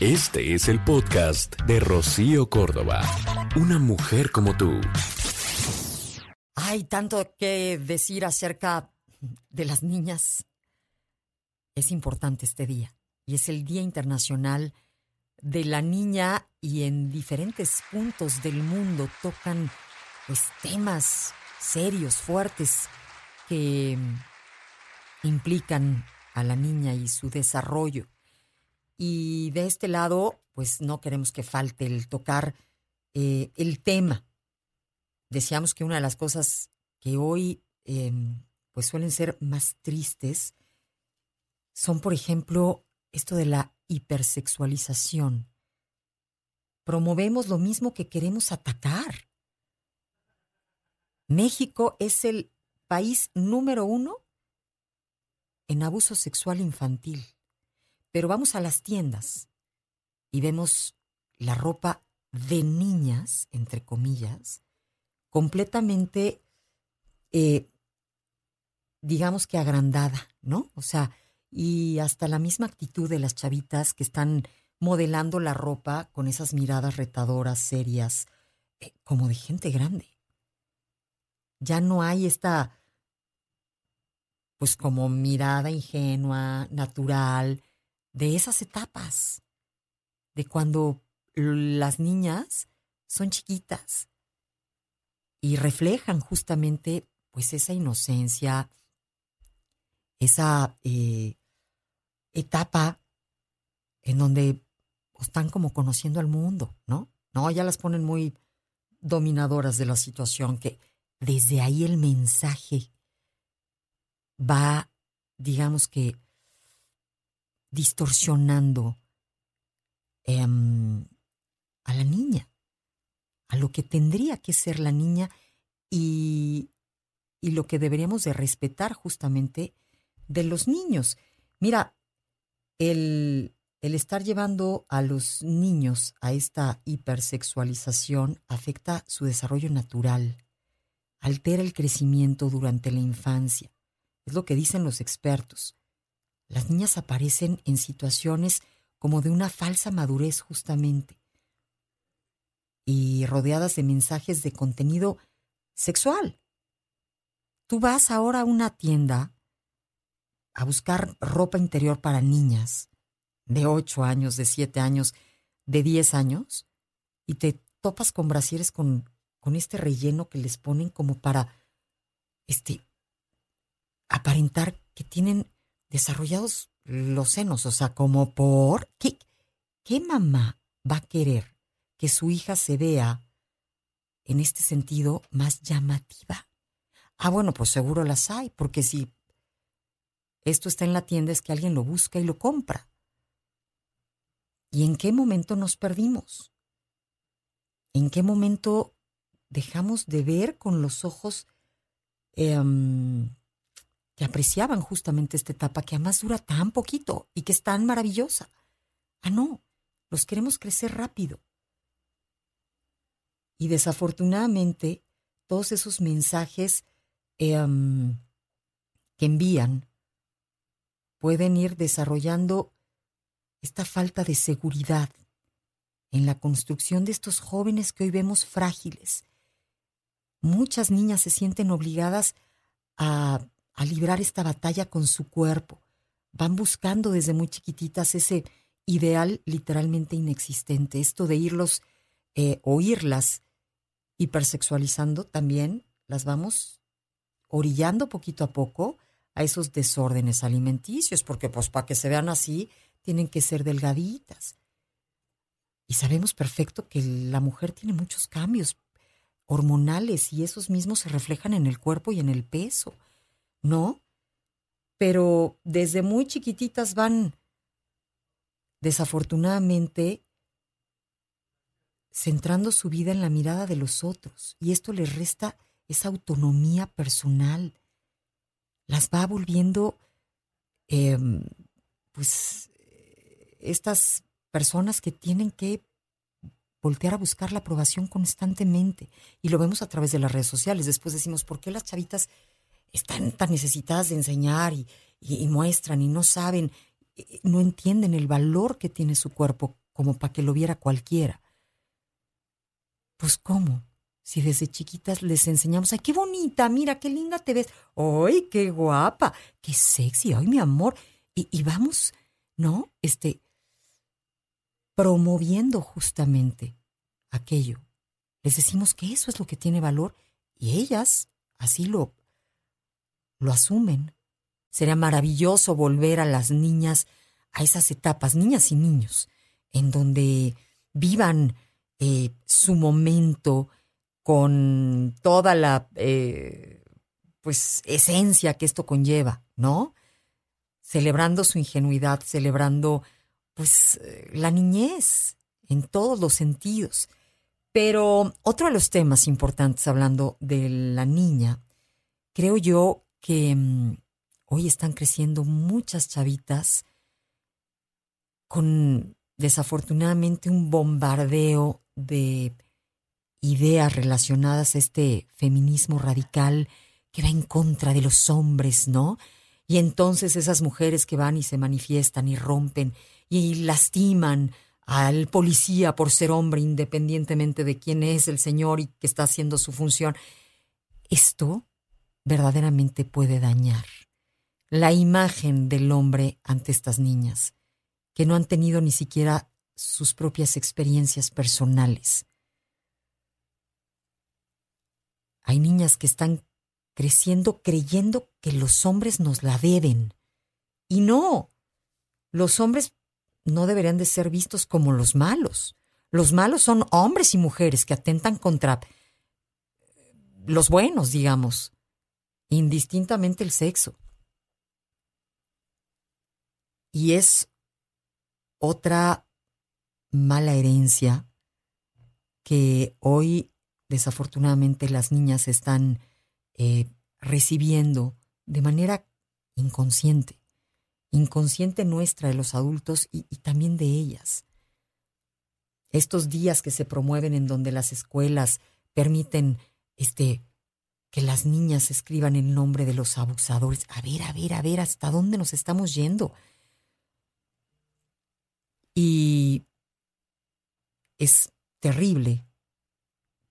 Este es el podcast de Rocío Córdoba. Una mujer como tú. Hay tanto que decir acerca de las niñas. Es importante este día y es el Día Internacional de la Niña y en diferentes puntos del mundo tocan pues temas serios, fuertes que implican a la niña y su desarrollo. Y de este lado, pues no queremos que falte el tocar eh, el tema. Decíamos que una de las cosas que hoy em, pues suelen ser más tristes son, por ejemplo, esto de la hipersexualización. Promovemos lo mismo que queremos atacar. México es el país número uno en abuso sexual infantil. Pero vamos a las tiendas y vemos la ropa de niñas, entre comillas, completamente, eh, digamos que agrandada, ¿no? O sea, y hasta la misma actitud de las chavitas que están modelando la ropa con esas miradas retadoras, serias, eh, como de gente grande. Ya no hay esta, pues como mirada ingenua, natural, de esas etapas, de cuando las niñas son chiquitas y reflejan justamente pues esa inocencia, esa eh, etapa en donde están como conociendo al mundo, ¿no? No, ya las ponen muy dominadoras de la situación, que desde ahí el mensaje va, digamos que, distorsionando em, a la niña, a lo que tendría que ser la niña y, y lo que deberíamos de respetar justamente de los niños. Mira, el, el estar llevando a los niños a esta hipersexualización afecta su desarrollo natural, altera el crecimiento durante la infancia. Es lo que dicen los expertos. Las niñas aparecen en situaciones como de una falsa madurez justamente y rodeadas de mensajes de contenido sexual. Tú vas ahora a una tienda a buscar ropa interior para niñas de 8 años, de 7 años, de 10 años y te topas con brasieres con, con este relleno que les ponen como para este aparentar que tienen desarrollados los senos, o sea, como por... ¿Qué, qué mamá va a querer que su hija se vea en este sentido más llamativa? Ah, bueno, pues seguro las hay, porque si esto está en la tienda es que alguien lo busca y lo compra. ¿Y en qué momento nos perdimos? ¿En qué momento dejamos de ver con los ojos em, que apreciaban justamente esta etapa que además dura tan poquito y que es tan maravillosa. Ah, no, los queremos crecer rápido. Y desafortunadamente, todos esos mensajes em, que envían pueden ir desarrollando esta falta de seguridad en la construcción de estos jóvenes que hoy vemos frágiles. Muchas niñas se sienten obligadas a a librar esta batalla con su cuerpo. Van buscando desde muy chiquititas ese ideal literalmente inexistente. Esto de irlos, eh, oírlas hipersexualizando también, las vamos orillando poquito a poco a esos desórdenes alimenticios, porque pues para que se vean así, tienen que ser delgaditas. Y sabemos perfecto que la mujer tiene muchos cambios hormonales y esos mismos se reflejan en el cuerpo y en el peso. ¿No? Pero desde muy chiquititas van, desafortunadamente, centrando su vida en la mirada de los otros y esto les resta esa autonomía personal. Las va volviendo, em, pues, estas personas que tienen que voltear a buscar la aprobación constantemente. Y lo vemos a través de las redes sociales. Después decimos, ¿por qué las chavitas están tan necesitadas de enseñar y, muestran y no saben, no entienden el valor que tiene su cuerpo como para que lo viera cualquiera. Pues cómo, si desde chiquitas les enseñamos, ay, qué bonita, mira, qué linda te ves, ay, qué guapa, qué sexy, ay, mi amor, y, y vamos, ¿no? Este, promoviendo justamente aquello. Les decimos que eso es lo que tiene valor y ellas así lo, lo asumen. Sería maravilloso volver a las niñas a esas etapas, niñas y niños, en donde vivan eh, su momento con toda la eh, pues esencia que esto conlleva, ¿no? Celebrando su ingenuidad, celebrando pues la niñez en todos los sentidos. Pero otro de los temas importantes hablando de la niña, creo yo que mm, hoy están creciendo muchas chavitas con desafortunadamente un bombardeo de ideas relacionadas a este feminismo radical que va en contra de los hombres, ¿no? Y entonces esas mujeres que van y se manifiestan y rompen y lastiman al policía por ser hombre independientemente de quién es el señor y que está haciendo su función. Esto verdaderamente puede dañar la imagen del hombre ante estas niñas, que no han tenido ni siquiera sus propias experiencias personales. Hay niñas que están creciendo creyendo que los hombres nos la deben. Y no, los hombres no deberían de ser vistos como los malos. Los malos son hombres y mujeres que atentan contra los buenos, digamos, indistintamente el sexo. Y es otra mala herencia que hoy desafortunadamente las niñas están eh, recibiendo de manera inconsciente inconsciente nuestra de los adultos y, también de ellas. Estos días que se promueven en donde las escuelas permiten este que las niñas escriban el nombre de los abusadores. A ver, a ver, a ver, hasta dónde nos estamos yendo. Y es terrible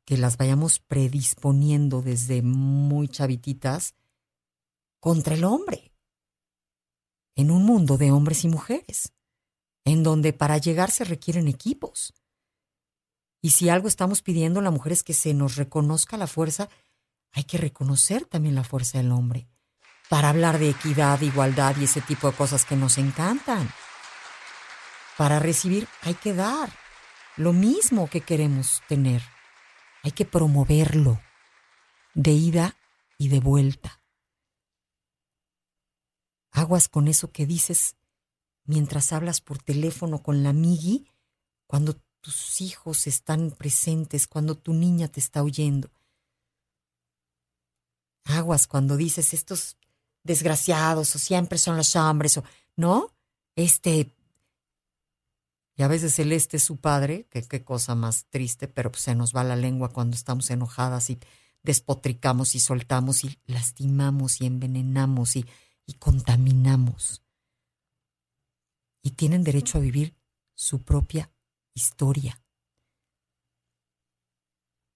que las vayamos predisponiendo desde muy chavititas contra el hombre en un mundo de hombres y mujeres, en donde para llegar se requieren equipos. Y si algo estamos pidiendo a la mujer es que se nos reconozca la fuerza, hay que reconocer también la fuerza del hombre, para hablar de equidad, igualdad y ese tipo de cosas que nos encantan. Para recibir hay que dar lo mismo que queremos tener. Hay que promoverlo de ida y de vuelta. Aguas con eso que dices mientras hablas por teléfono con la amigui, cuando tus hijos están presentes, cuando tu niña te está oyendo. Aguas cuando dices estos desgraciados o siempre son los hombres o no, este y a veces el este es su padre, que qué cosa más triste, pero pues se nos va la lengua cuando estamos enojadas y despotricamos y soltamos y lastimamos y envenenamos y y contaminamos. Y tienen derecho a vivir su propia historia.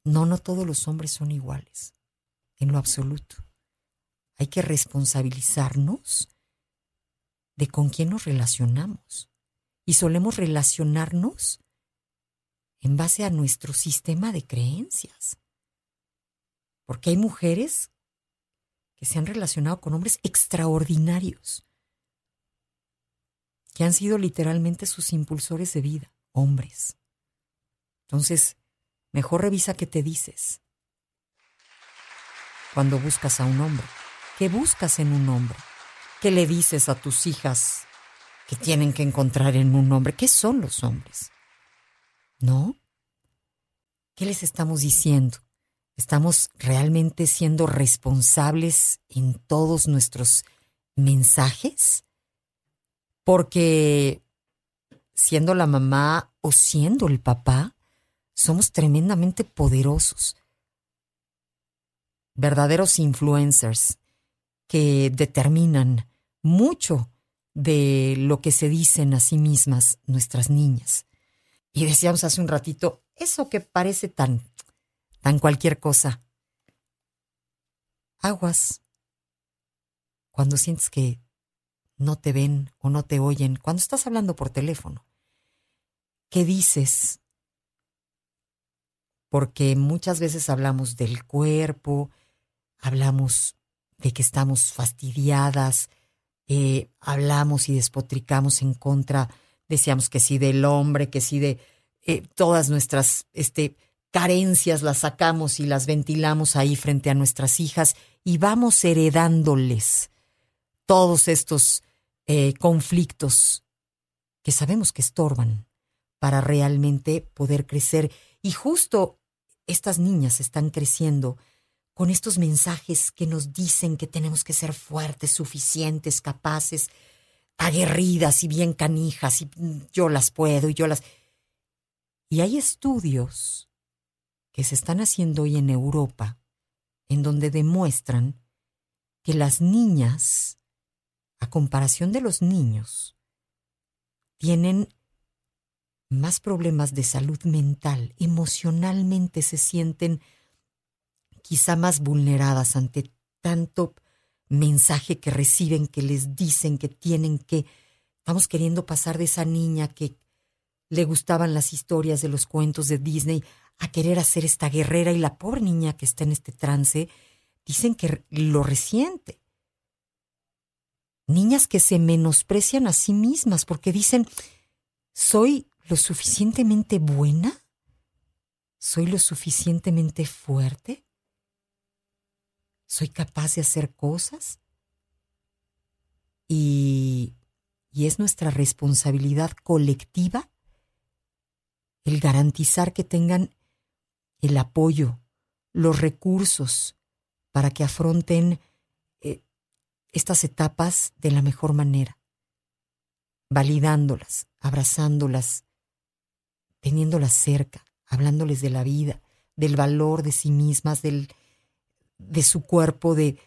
No, no todos los hombres son iguales, en lo absoluto. Hay que responsabilizarnos de con quién nos relacionamos. Y solemos relacionarnos en base a nuestro sistema de creencias. Porque hay mujeres que se han relacionado con hombres extraordinarios, que han sido literalmente sus impulsores de vida, hombres. Entonces, mejor revisa qué te dices cuando buscas a un hombre. ¿Qué buscas en un hombre? ¿Qué le dices a tus hijas que tienen que encontrar en un hombre? ¿Qué son los hombres? ¿No? ¿Qué les estamos diciendo? ¿Estamos realmente siendo responsables en todos nuestros mensajes? Porque siendo la mamá o siendo el papá, somos tremendamente poderosos. Verdaderos influencers que determinan mucho de lo que se dicen a sí mismas nuestras niñas. Y decíamos hace un ratito, eso que parece tan, tan cualquier cosa. Aguas. Cuando sientes que no te ven o no te oyen, cuando estás hablando por teléfono. ¿Qué dices? Porque muchas veces hablamos del cuerpo, hablamos de que estamos fastidiadas, eh, hablamos y despotricamos en contra, decíamos que sí del hombre, que sí de eh, todas nuestras este, carencias las sacamos y las ventilamos ahí frente a nuestras hijas y vamos heredándoles todos estos eh, conflictos que sabemos que estorban para realmente poder crecer. Y justo estas niñas están creciendo con estos mensajes que nos dicen que tenemos que ser fuertes, suficientes, capaces, aguerridas y bien canijas, y yo las puedo, y yo las... Y hay estudios que se están haciendo hoy en Europa en donde demuestran que las niñas, a comparación de los niños, tienen más problemas de salud mental, emocionalmente se sienten quizá más vulneradas ante tanto mensaje que reciben, que les dicen que tienen que... Estamos queriendo pasar de esa niña que le gustaban las historias de los cuentos de Disney a querer hacer esta guerrera y la pobre niña que está en este trance, dicen que lo resiente. Niñas que se menosprecian a sí mismas porque dicen, soy lo suficientemente buena, soy lo suficientemente fuerte, soy capaz de hacer cosas. Y, y es nuestra responsabilidad colectiva el garantizar que tengan el apoyo, los recursos para que afronten eh, estas etapas de la mejor manera, validándolas, abrazándolas, teniéndolas cerca, hablándoles de la vida, del valor de sí mismas, del, de su cuerpo, de,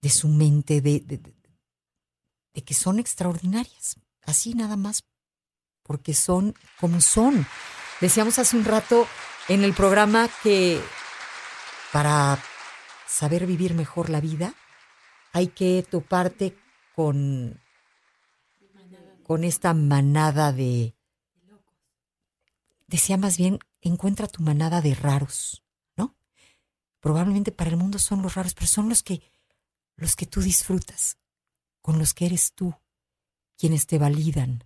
de su mente, de, de, que son extraordinarias, así nada más, porque son como son. Decíamos hace un rato en el programa que para saber vivir mejor la vida hay que toparte con, con esta manada de... Decía más bien, encuentra tu manada de raros. Probablemente para el mundo son los raros, pero son los que, los que tú disfrutas, con los que eres tú, quienes te validan.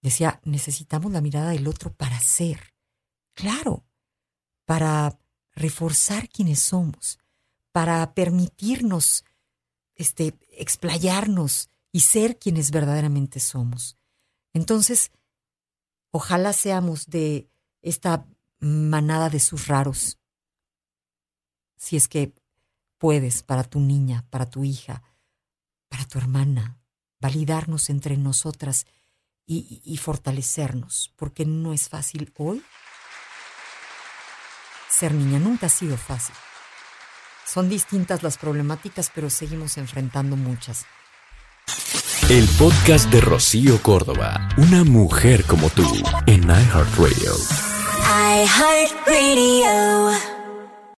Decía, necesitamos la mirada del otro para ser Claro, para reforzar quienes somos, para permitirnos este, explayarnos y ser quienes verdaderamente somos. Entonces, ojalá seamos de esta manada de sus raros, si es que puedes para tu niña, para tu hija, para tu hermana, validarnos entre nosotras y, y fortalecernos, porque no es fácil hoy ser niña nunca ha sido fácil. Son distintas las problemáticas, pero seguimos enfrentando muchas. El podcast de Rocío Córdoba, una mujer como tú, en iHeartRadio. iHeartRadio.